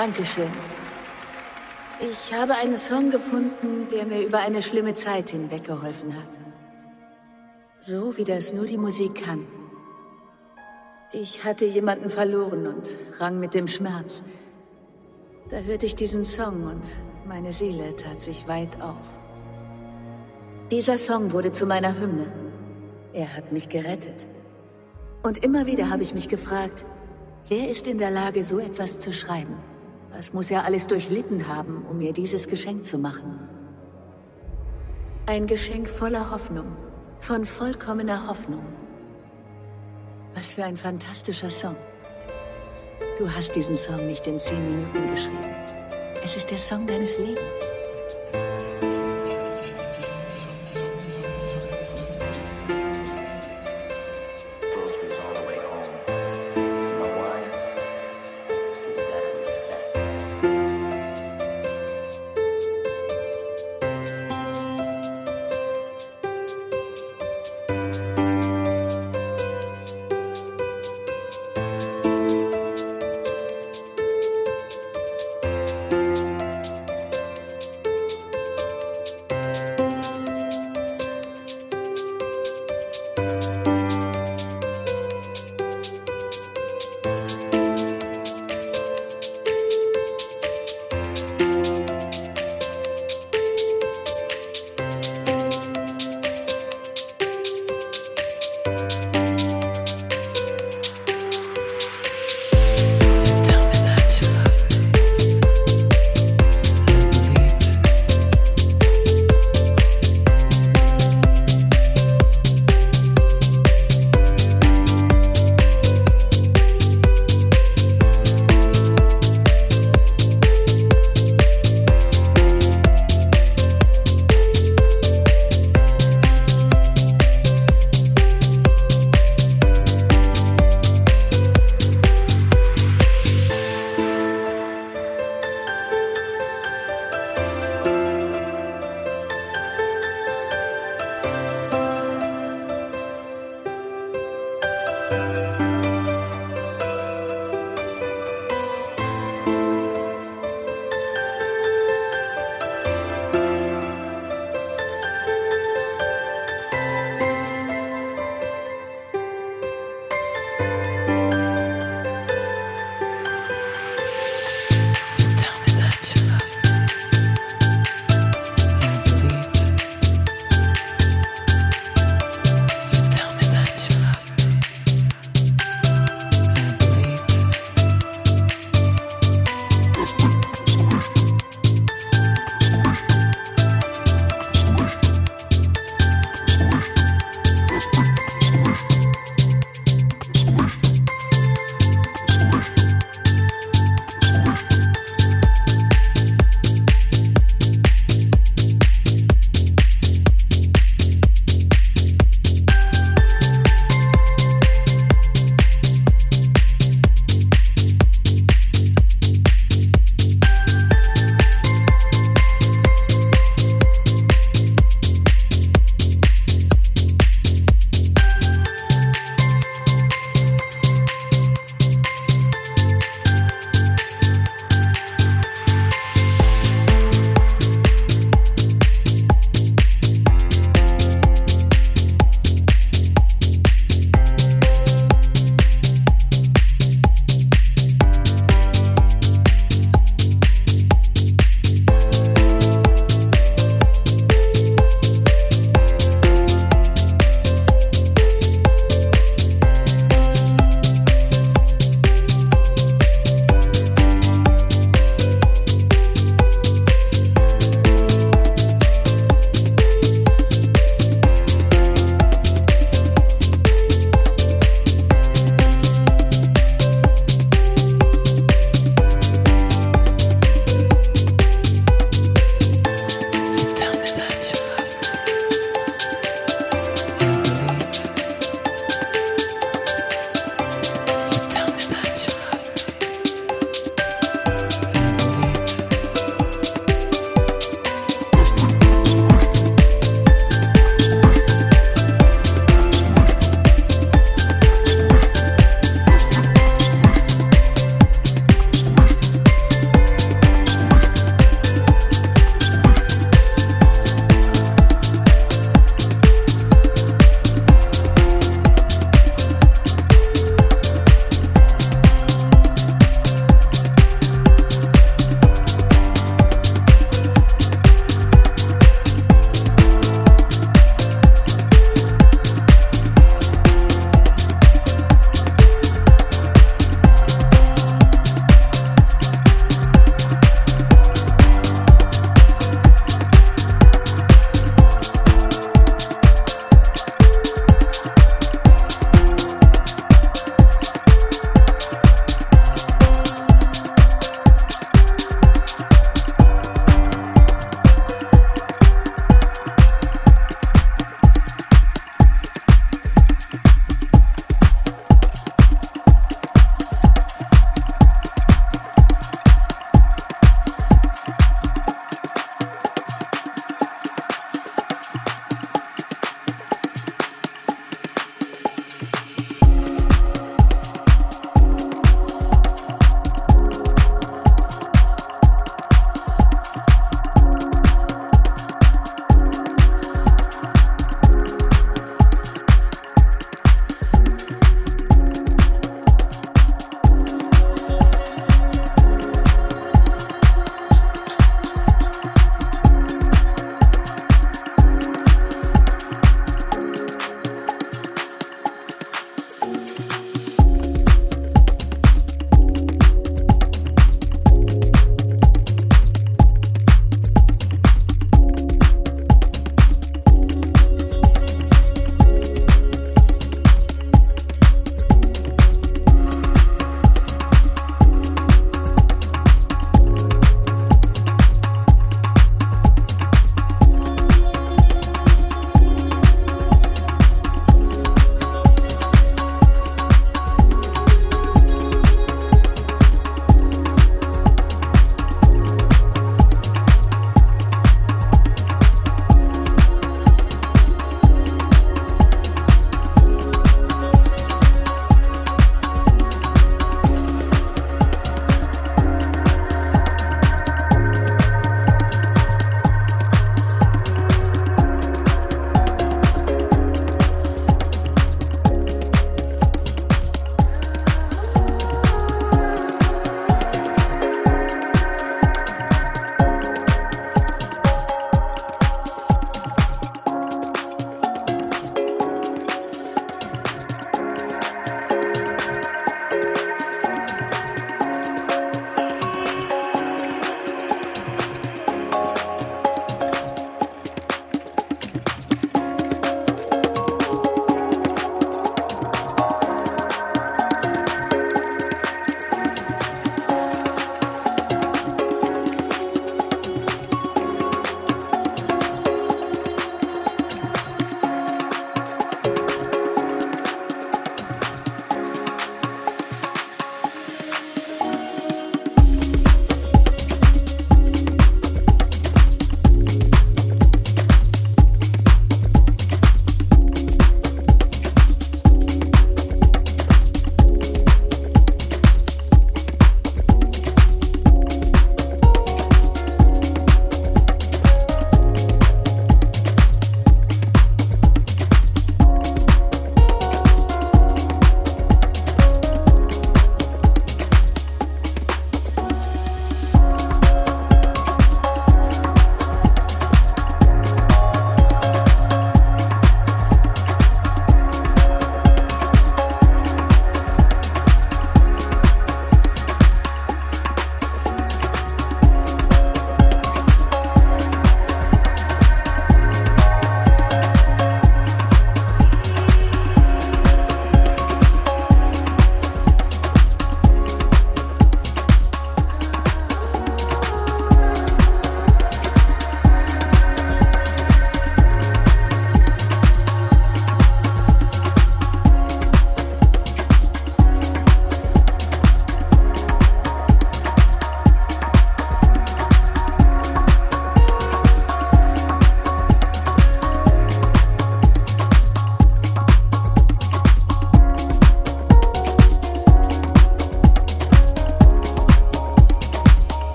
Dankeschön. Ich habe einen Song gefunden, der mir über eine schlimme Zeit hinweg geholfen hat. So wie das nur die Musik kann. Ich hatte jemanden verloren und rang mit dem Schmerz. Da hörte ich diesen Song und meine Seele tat sich weit auf. Dieser Song wurde zu meiner Hymne. Er hat mich gerettet. Und immer wieder habe ich mich gefragt, wer ist in der Lage, so etwas zu schreiben? Was muss er alles durchlitten haben, um mir dieses Geschenk zu machen? Ein Geschenk voller Hoffnung, von vollkommener Hoffnung. Was für ein fantastischer Song. Du hast diesen Song nicht in zehn Minuten geschrieben. Es ist der Song deines Lebens.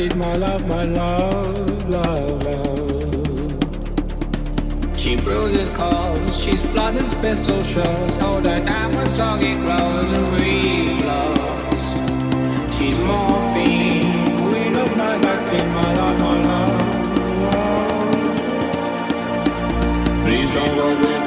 And my love, my love, love, love. She bruises calls, she splutters pistol shots, hold her down with soggy clothes and breeze blows. She's morphine, queen of my vaccine, my love, my love. Go, please don't go. I